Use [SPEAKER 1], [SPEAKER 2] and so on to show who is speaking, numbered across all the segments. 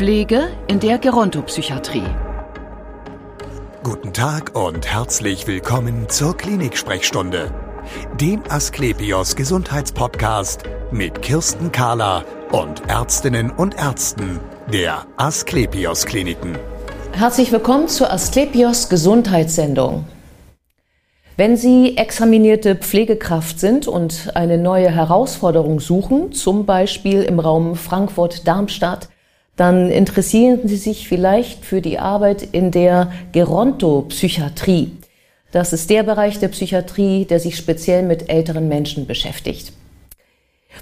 [SPEAKER 1] Pflege in der Gerontopsychiatrie.
[SPEAKER 2] Guten Tag und herzlich willkommen zur Klinik-Sprechstunde, dem Asklepios Gesundheitspodcast mit Kirsten Kahler und Ärztinnen und Ärzten der Asklepios Kliniken.
[SPEAKER 3] Herzlich willkommen zur Asklepios Gesundheitssendung. Wenn Sie examinierte Pflegekraft sind und eine neue Herausforderung suchen, zum Beispiel im Raum Frankfurt-Darmstadt, dann interessieren Sie sich vielleicht für die Arbeit in der Gerontopsychiatrie. Das ist der Bereich der Psychiatrie, der sich speziell mit älteren Menschen beschäftigt.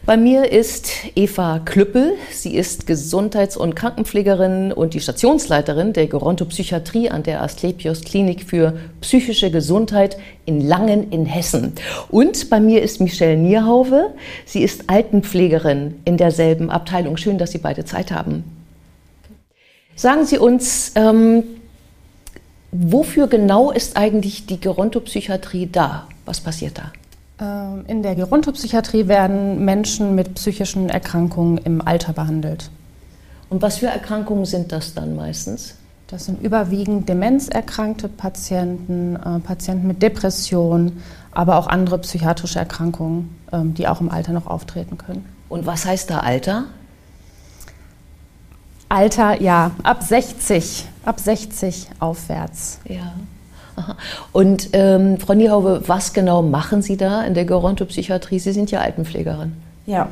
[SPEAKER 3] Bei mir ist Eva Klüppel. Sie ist Gesundheits- und Krankenpflegerin und die Stationsleiterin der Gerontopsychiatrie an der Asklepios Klinik für psychische Gesundheit in Langen in Hessen. Und bei mir ist Michelle Nierhauve. Sie ist Altenpflegerin in derselben Abteilung. Schön, dass Sie beide Zeit haben. Sagen Sie uns, ähm, wofür genau ist eigentlich die Gerontopsychiatrie da? Was passiert da?
[SPEAKER 4] Ähm, in der Gerontopsychiatrie werden Menschen mit psychischen Erkrankungen im Alter behandelt.
[SPEAKER 3] Und was für Erkrankungen sind das dann meistens?
[SPEAKER 4] Das sind überwiegend demenzerkrankte Patienten, äh, Patienten mit Depressionen, aber auch andere psychiatrische Erkrankungen, äh, die auch im Alter noch auftreten können.
[SPEAKER 3] Und was heißt da Alter?
[SPEAKER 4] Alter, ja, ab 60, ab 60 aufwärts.
[SPEAKER 3] Ja. Und ähm, Frau Niehaube, was genau machen Sie da in der Gerontopsychiatrie? Sie sind ja Altenpflegerin.
[SPEAKER 5] Ja,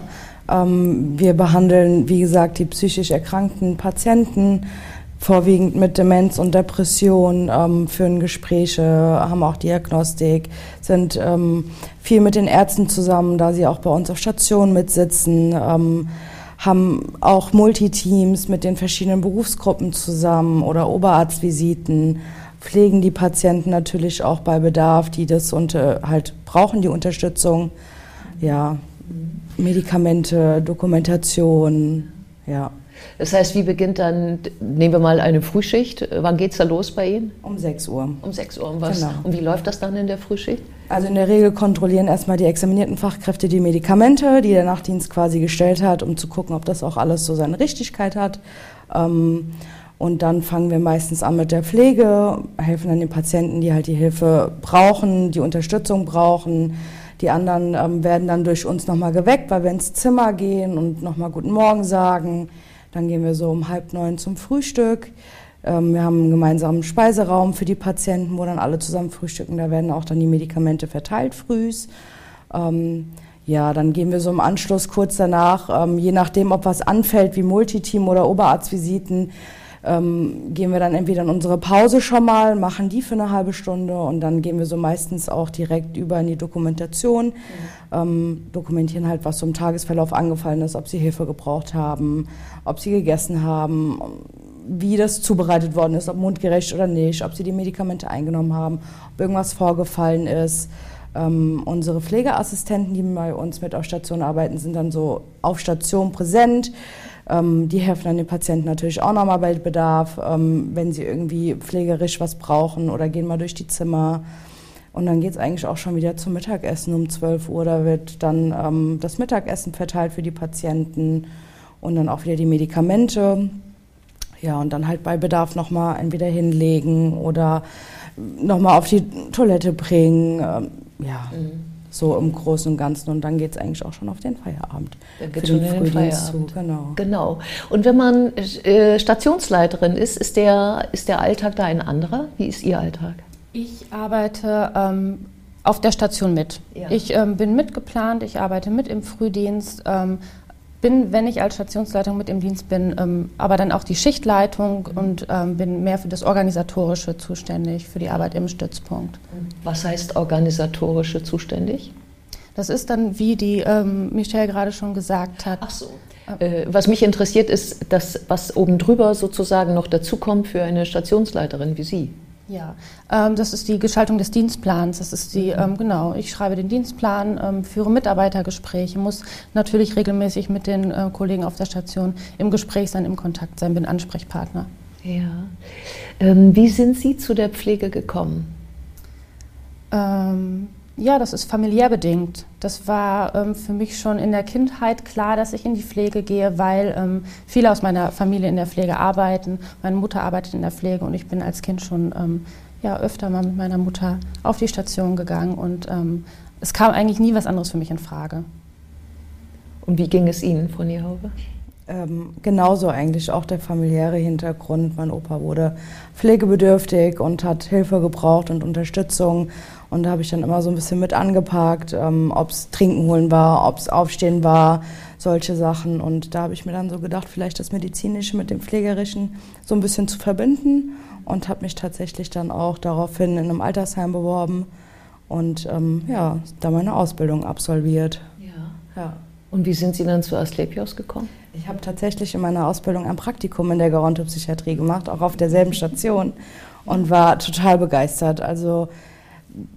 [SPEAKER 5] ähm, wir behandeln, wie gesagt, die psychisch erkrankten Patienten, vorwiegend mit Demenz und Depression, ähm, führen Gespräche, haben auch Diagnostik, sind ähm, viel mit den Ärzten zusammen, da sie auch bei uns auf Station mitsitzen ähm, haben auch Multiteams mit den verschiedenen Berufsgruppen zusammen oder Oberarztvisiten pflegen die Patienten natürlich auch bei Bedarf, die das unter, halt brauchen, die Unterstützung. Ja, Medikamente, Dokumentation, ja.
[SPEAKER 3] Das heißt, wie beginnt dann, nehmen wir mal eine Frühschicht, wann geht es da los bei Ihnen?
[SPEAKER 5] Um 6 Uhr.
[SPEAKER 3] Um 6 Uhr. Und, was, genau. und wie läuft das dann in der Frühschicht?
[SPEAKER 5] Also in der Regel kontrollieren erstmal die examinierten Fachkräfte die Medikamente, die der Nachtdienst quasi gestellt hat, um zu gucken, ob das auch alles so seine Richtigkeit hat. Ähm, und dann fangen wir meistens an mit der Pflege, helfen dann den Patienten, die halt die Hilfe brauchen, die Unterstützung brauchen. Die anderen ähm, werden dann durch uns nochmal geweckt, weil wir ins Zimmer gehen und nochmal Guten Morgen sagen. Dann gehen wir so um halb neun zum Frühstück. Ähm, wir haben einen gemeinsamen Speiseraum für die Patienten, wo dann alle zusammen frühstücken. Da werden auch dann die Medikamente verteilt frühs. Ähm, ja, dann gehen wir so im Anschluss kurz danach, ähm, je nachdem, ob was anfällt, wie Multiteam oder Oberarztvisiten, ähm, gehen wir dann entweder in unsere Pause schon mal, machen die für eine halbe Stunde und dann gehen wir so meistens auch direkt über in die Dokumentation, mhm. ähm, dokumentieren halt, was so im Tagesverlauf angefallen ist, ob sie Hilfe gebraucht haben, ob sie gegessen haben, wie das zubereitet worden ist, ob mundgerecht oder nicht, ob sie die Medikamente eingenommen haben, ob irgendwas vorgefallen ist. Ähm, unsere Pflegeassistenten, die bei uns mit auf Station arbeiten, sind dann so auf Station präsent. Ähm, die helfen dann den Patienten natürlich auch nochmal bei Bedarf, ähm, wenn sie irgendwie pflegerisch was brauchen oder gehen mal durch die Zimmer. Und dann geht es eigentlich auch schon wieder zum Mittagessen um 12 Uhr. Da wird dann ähm, das Mittagessen verteilt für die Patienten und dann auch wieder die Medikamente. Ja, und dann halt bei Bedarf nochmal entweder hinlegen oder nochmal auf die Toilette bringen. Ähm, ja. Mhm so im Großen und Ganzen. Und dann geht es eigentlich auch schon auf den Feierabend.
[SPEAKER 3] Dann geht schon den Feierabend. Zu, genau. genau. Und wenn man äh, Stationsleiterin ist, ist der, ist der Alltag da ein anderer? Wie ist Ihr Alltag?
[SPEAKER 4] Ich arbeite ähm, auf der Station mit. Ja. Ich ähm, bin mitgeplant, ich arbeite mit im Frühdienst. Ähm, bin, wenn ich als Stationsleitung mit im Dienst bin, ähm, aber dann auch die Schichtleitung mhm. und ähm, bin mehr für das Organisatorische zuständig, für die Arbeit im Stützpunkt.
[SPEAKER 3] Was heißt organisatorische zuständig?
[SPEAKER 4] Das ist dann, wie die ähm, Michelle gerade schon gesagt hat.
[SPEAKER 3] Ach so. Äh, was mich interessiert, ist das, was oben drüber sozusagen noch dazukommt für eine Stationsleiterin wie Sie.
[SPEAKER 4] Ja, ähm, das ist die Gestaltung des Dienstplans. Das ist die, mhm. ähm, genau, ich schreibe den Dienstplan, ähm, führe Mitarbeitergespräche, muss natürlich regelmäßig mit den äh, Kollegen auf der Station im Gespräch sein, im Kontakt sein, bin Ansprechpartner.
[SPEAKER 3] Ja. Ähm, wie sind Sie zu der Pflege gekommen?
[SPEAKER 4] Ja, das ist familiär bedingt. Das war ähm, für mich schon in der Kindheit klar, dass ich in die Pflege gehe, weil ähm, viele aus meiner Familie in der Pflege arbeiten. Meine Mutter arbeitet in der Pflege und ich bin als Kind schon ähm, ja, öfter mal mit meiner Mutter auf die Station gegangen und ähm, es kam eigentlich nie was anderes für mich in Frage.
[SPEAKER 3] Und wie ging es Ihnen, Frau Niehaube?
[SPEAKER 5] Ähm, genauso eigentlich auch der familiäre Hintergrund. Mein Opa wurde pflegebedürftig und hat Hilfe gebraucht und Unterstützung. Und da habe ich dann immer so ein bisschen mit angepackt, ähm, ob es Trinken holen war, ob es Aufstehen war, solche Sachen. Und da habe ich mir dann so gedacht, vielleicht das Medizinische mit dem Pflegerischen so ein bisschen zu verbinden und habe mich tatsächlich dann auch daraufhin in einem Altersheim beworben und ähm, ja, da meine Ausbildung absolviert.
[SPEAKER 3] Ja. ja. Und wie sind Sie dann zu Asklepios gekommen?
[SPEAKER 5] Ich habe tatsächlich in meiner Ausbildung ein Praktikum in der Gerontopsychiatrie gemacht, auch auf derselben Station und war total begeistert. Also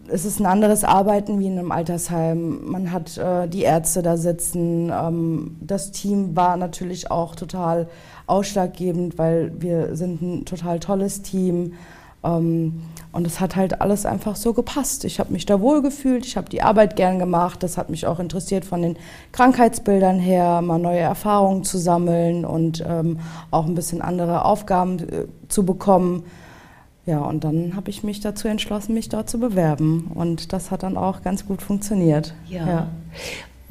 [SPEAKER 5] es ist ein anderes Arbeiten wie in einem Altersheim. Man hat äh, die Ärzte da sitzen. Ähm, das Team war natürlich auch total ausschlaggebend, weil wir sind ein total tolles Team. Ähm, und es hat halt alles einfach so gepasst. Ich habe mich da wohl gefühlt, ich habe die Arbeit gern gemacht. Das hat mich auch interessiert von den Krankheitsbildern her, mal neue Erfahrungen zu sammeln und ähm, auch ein bisschen andere Aufgaben äh, zu bekommen. Ja, und dann habe ich mich dazu entschlossen, mich dort zu bewerben. Und das hat dann auch ganz gut funktioniert.
[SPEAKER 3] Ja. ja.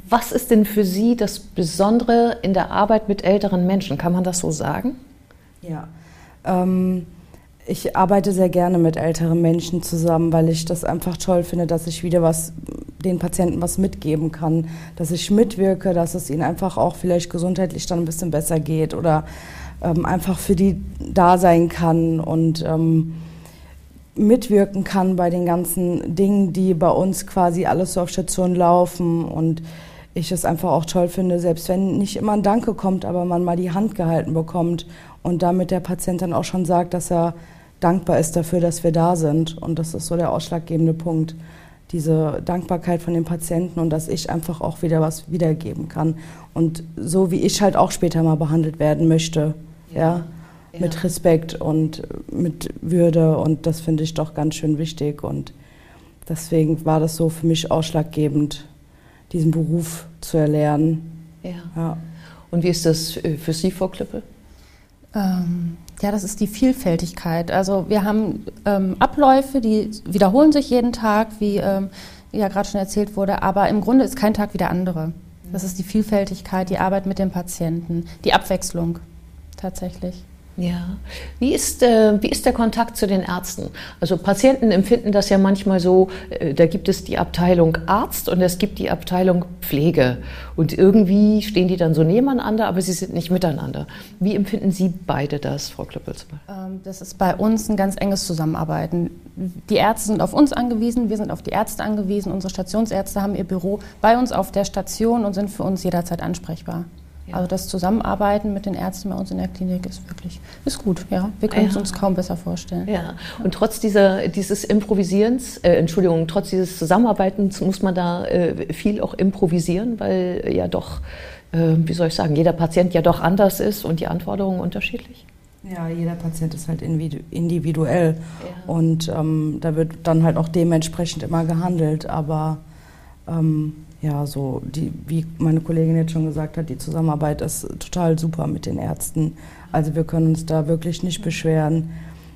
[SPEAKER 3] Was ist denn für Sie das Besondere in der Arbeit mit älteren Menschen? Kann man das so sagen?
[SPEAKER 5] Ja. Ähm, ich arbeite sehr gerne mit älteren Menschen zusammen, weil ich das einfach toll finde, dass ich wieder was den Patienten was mitgeben kann, dass ich mitwirke, dass es ihnen einfach auch vielleicht gesundheitlich dann ein bisschen besser geht oder ähm, einfach für die da sein kann und ähm, mitwirken kann bei den ganzen Dingen, die bei uns quasi alles so auf Station laufen und ich es einfach auch toll finde, selbst wenn nicht immer ein Danke kommt, aber man mal die Hand gehalten bekommt und damit der Patient dann auch schon sagt, dass er dankbar ist dafür, dass wir da sind. Und das ist so der ausschlaggebende Punkt. Diese Dankbarkeit von den Patienten und dass ich einfach auch wieder was wiedergeben kann. Und so wie ich halt auch später mal behandelt werden möchte. Ja. ja? Ja. Mit Respekt und mit Würde. Und das finde ich doch ganz schön wichtig. Und deswegen war das so für mich ausschlaggebend, diesen Beruf zu erlernen.
[SPEAKER 3] Ja. ja. Und wie ist das für Sie, Frau Klippe?
[SPEAKER 4] Ähm, ja, das ist die Vielfältigkeit. Also wir haben ähm, Abläufe, die wiederholen sich jeden Tag, wie ähm, ja gerade schon erzählt wurde, aber im Grunde ist kein Tag wie der andere. Das ist die Vielfältigkeit, die Arbeit mit dem Patienten, die Abwechslung tatsächlich.
[SPEAKER 3] Ja. Wie ist, äh, wie ist der Kontakt zu den Ärzten? Also Patienten empfinden das ja manchmal so, äh, da gibt es die Abteilung Arzt und es gibt die Abteilung Pflege. Und irgendwie stehen die dann so nebeneinander, aber sie sind nicht miteinander. Wie empfinden Sie beide das, Frau Klöppelsmann?
[SPEAKER 4] Ähm, das ist bei uns ein ganz enges Zusammenarbeiten. Die Ärzte sind auf uns angewiesen, wir sind auf die Ärzte angewiesen. Unsere Stationsärzte haben ihr Büro bei uns auf der Station und sind für uns jederzeit ansprechbar. Ja. Also das Zusammenarbeiten mit den Ärzten bei uns in der Klinik ist wirklich ist gut. Ja, wir können ja. es uns kaum besser vorstellen.
[SPEAKER 3] Ja. Und trotz dieser, dieses Improvisierens, äh, Entschuldigung, trotz dieses Zusammenarbeitens muss man da äh, viel auch improvisieren, weil ja doch, äh, wie soll ich sagen, jeder Patient ja doch anders ist und die Anforderungen unterschiedlich.
[SPEAKER 5] Ja, jeder Patient ist halt individuell ja. und ähm, da wird dann halt auch dementsprechend immer gehandelt, aber ähm, ja, so die, wie meine Kollegin jetzt schon gesagt hat, die Zusammenarbeit ist total super mit den Ärzten. Also wir können uns da wirklich nicht beschweren.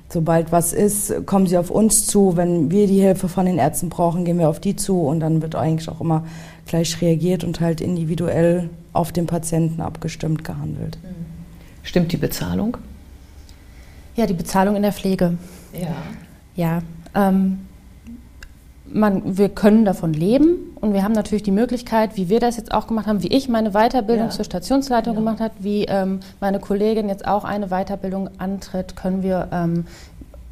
[SPEAKER 5] Sobald was ist, kommen sie auf uns zu. Wenn wir die Hilfe von den Ärzten brauchen, gehen wir auf die zu und dann wird eigentlich auch immer gleich reagiert und halt individuell auf den Patienten abgestimmt gehandelt. Mhm.
[SPEAKER 3] Stimmt die Bezahlung?
[SPEAKER 4] Ja, die Bezahlung in der Pflege.
[SPEAKER 3] Ja.
[SPEAKER 4] Ja. Ähm, man, wir können davon leben und wir haben natürlich die Möglichkeit, wie wir das jetzt auch gemacht haben, wie ich meine Weiterbildung ja. zur Stationsleitung ja. gemacht habe, wie ähm, meine Kollegin jetzt auch eine Weiterbildung antritt, können wir ähm,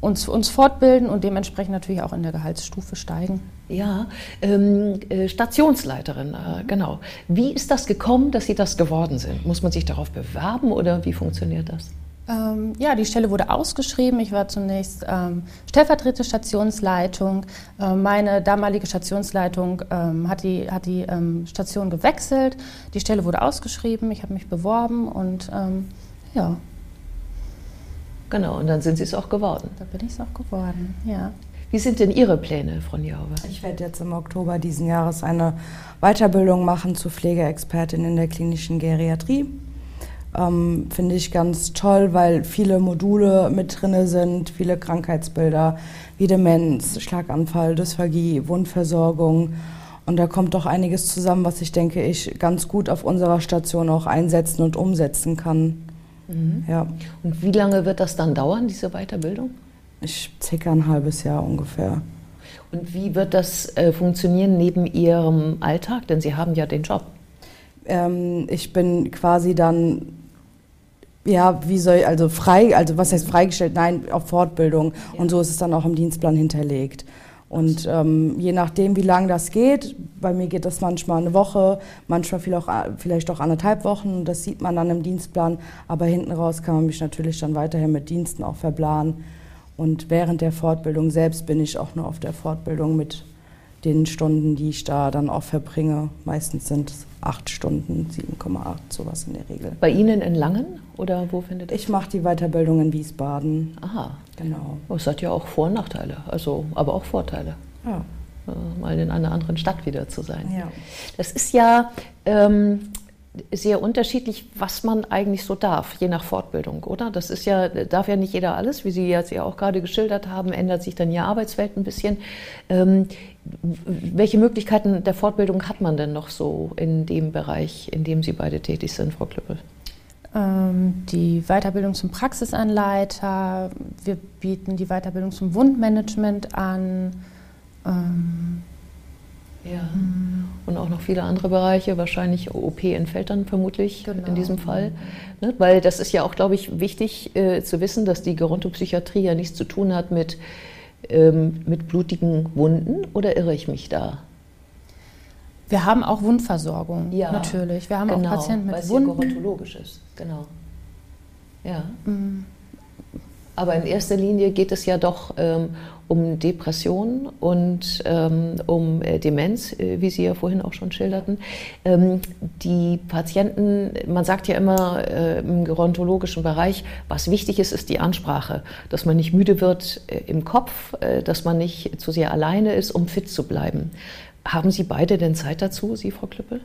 [SPEAKER 4] uns, uns fortbilden und dementsprechend natürlich auch in der Gehaltsstufe steigen.
[SPEAKER 3] Ja, ähm, äh, Stationsleiterin, äh, genau. Wie ist das gekommen, dass Sie das geworden sind? Muss man sich darauf bewerben oder wie funktioniert das?
[SPEAKER 4] Ähm, ja, die Stelle wurde ausgeschrieben. Ich war zunächst ähm, stellvertretende Stationsleitung. Äh, meine damalige Stationsleitung ähm, hat die, hat die ähm, Station gewechselt. Die Stelle wurde ausgeschrieben. Ich habe mich beworben und ähm, ja.
[SPEAKER 3] Genau, und dann sind Sie es auch geworden.
[SPEAKER 4] Da bin ich es auch geworden, ja.
[SPEAKER 3] Wie sind denn Ihre Pläne, Frau Niauwe?
[SPEAKER 5] Ich werde jetzt im Oktober diesen Jahres eine Weiterbildung machen zur Pflegeexpertin in der klinischen Geriatrie. Ähm, Finde ich ganz toll, weil viele Module mit drin sind, viele Krankheitsbilder wie Demenz, Schlaganfall, Dysphagie, Wundversorgung. Und da kommt doch einiges zusammen, was ich denke, ich ganz gut auf unserer Station auch einsetzen und umsetzen kann.
[SPEAKER 3] Mhm. Ja. Und wie lange wird das dann dauern, diese Weiterbildung?
[SPEAKER 5] Ich circa ein halbes Jahr ungefähr.
[SPEAKER 3] Und wie wird das äh, funktionieren neben Ihrem Alltag? Denn Sie haben ja den Job.
[SPEAKER 5] Ähm, ich bin quasi dann ja, wie soll also frei, also was heißt freigestellt? Nein, auf Fortbildung. Ja. Und so ist es dann auch im Dienstplan hinterlegt. Und ähm, je nachdem, wie lange das geht, bei mir geht das manchmal eine Woche, manchmal vielleicht auch, vielleicht auch anderthalb Wochen. Das sieht man dann im Dienstplan. Aber hinten raus kann man mich natürlich dann weiterhin mit Diensten auch verplanen. Und während der Fortbildung selbst bin ich auch nur auf der Fortbildung mit den Stunden, die ich da dann auch verbringe. Meistens sind es acht Stunden, 7,8, sowas in der Regel.
[SPEAKER 3] Bei Ihnen in Langen oder wo findet
[SPEAKER 5] das? Ich mache die Weiterbildung in Wiesbaden.
[SPEAKER 3] Aha. Genau. Oh, es hat ja auch Vor- und Nachteile, also, aber auch Vorteile. Ja. Äh, mal in einer anderen Stadt wieder zu sein. Ja. Das ist ja ähm, sehr unterschiedlich, was man eigentlich so darf, je nach Fortbildung, oder? Das ist ja, darf ja nicht jeder alles, wie Sie jetzt ja auch gerade geschildert haben, ändert sich dann Ihr Arbeitswelt ein bisschen. Ähm, welche Möglichkeiten der Fortbildung hat man denn noch so in dem Bereich, in dem Sie beide tätig sind, Frau Klüppel?
[SPEAKER 4] Ähm, die Weiterbildung zum Praxisanleiter, wir bieten die Weiterbildung zum Wundmanagement an. Ähm,
[SPEAKER 3] ja. Und auch noch viele andere Bereiche, wahrscheinlich OP entfällt dann vermutlich genau. in diesem Fall. Ne? Weil das ist ja auch, glaube ich, wichtig äh, zu wissen, dass die Gerontopsychiatrie ja nichts zu tun hat mit, ähm, mit blutigen Wunden. Oder irre ich mich da?
[SPEAKER 4] Wir haben auch Wundversorgung, ja, natürlich. Wir haben genau, auch Patienten mit Wunden.
[SPEAKER 3] Weil es gerontologisch ist, genau. Ja. Mhm. Aber in erster Linie geht es ja doch ähm, um Depression und ähm, um äh, Demenz, äh, wie Sie ja vorhin auch schon schilderten. Ähm, die Patienten, man sagt ja immer äh, im gerontologischen Bereich, was wichtig ist, ist die Ansprache, dass man nicht müde wird äh, im Kopf, äh, dass man nicht zu sehr alleine ist, um fit zu bleiben. Haben Sie beide denn Zeit dazu, Sie, Frau Klüppel?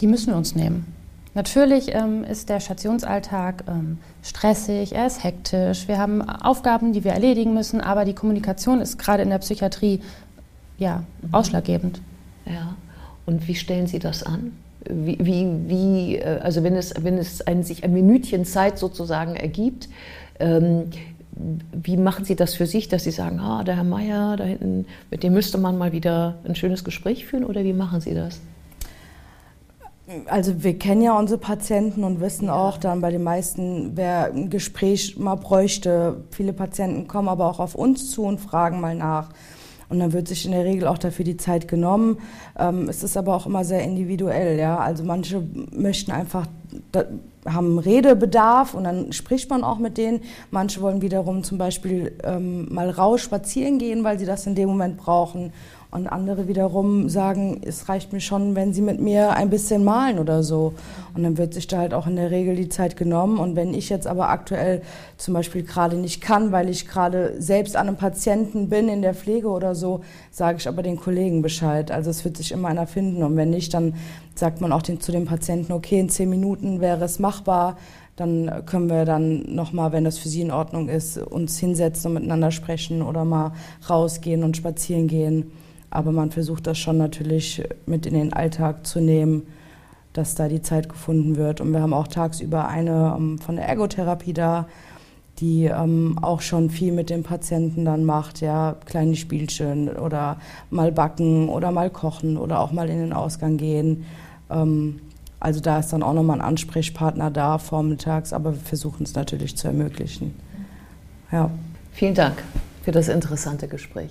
[SPEAKER 4] Die müssen wir uns nehmen. Natürlich ähm, ist der Stationsalltag ähm, stressig, er ist hektisch, wir haben Aufgaben, die wir erledigen müssen, aber die Kommunikation ist gerade in der Psychiatrie ja, mhm. ausschlaggebend.
[SPEAKER 3] Ja, und wie stellen Sie das an? Wie, wie, wie äh, also wenn es, wenn es ein, sich ein Minütchen Zeit sozusagen ergibt, ähm, wie machen Sie das für sich, dass Sie sagen, ah, der Herr Meier da hinten, mit dem müsste man mal wieder ein schönes Gespräch führen oder wie machen Sie das?
[SPEAKER 5] Also wir kennen ja unsere Patienten und wissen ja. auch dann bei den meisten, wer ein Gespräch mal bräuchte. Viele Patienten kommen aber auch auf uns zu und fragen mal nach. Und dann wird sich in der Regel auch dafür die Zeit genommen. Ähm, es ist aber auch immer sehr individuell. Ja? Also manche möchten einfach, haben Redebedarf und dann spricht man auch mit denen. Manche wollen wiederum zum Beispiel ähm, mal raus spazieren gehen, weil sie das in dem Moment brauchen. Und andere wiederum sagen, es reicht mir schon, wenn sie mit mir ein bisschen malen oder so. Und dann wird sich da halt auch in der Regel die Zeit genommen. Und wenn ich jetzt aber aktuell zum Beispiel gerade nicht kann, weil ich gerade selbst an einem Patienten bin in der Pflege oder so, sage ich aber den Kollegen Bescheid. Also es wird sich immer einer finden. Und wenn nicht, dann sagt man auch den, zu dem Patienten, okay, in zehn Minuten wäre es machbar dann können wir dann nochmal, wenn das für Sie in Ordnung ist, uns hinsetzen und miteinander sprechen oder mal rausgehen und spazieren gehen. Aber man versucht das schon natürlich mit in den Alltag zu nehmen, dass da die Zeit gefunden wird. Und wir haben auch tagsüber eine ähm, von der Ergotherapie da, die ähm, auch schon viel mit dem Patienten dann macht, ja, kleine Spielchen oder mal backen oder mal kochen oder auch mal in den Ausgang gehen. Ähm, also da ist dann auch nochmal ein Ansprechpartner da vormittags, aber wir versuchen es natürlich zu ermöglichen.
[SPEAKER 3] Ja. Vielen Dank für das interessante Gespräch.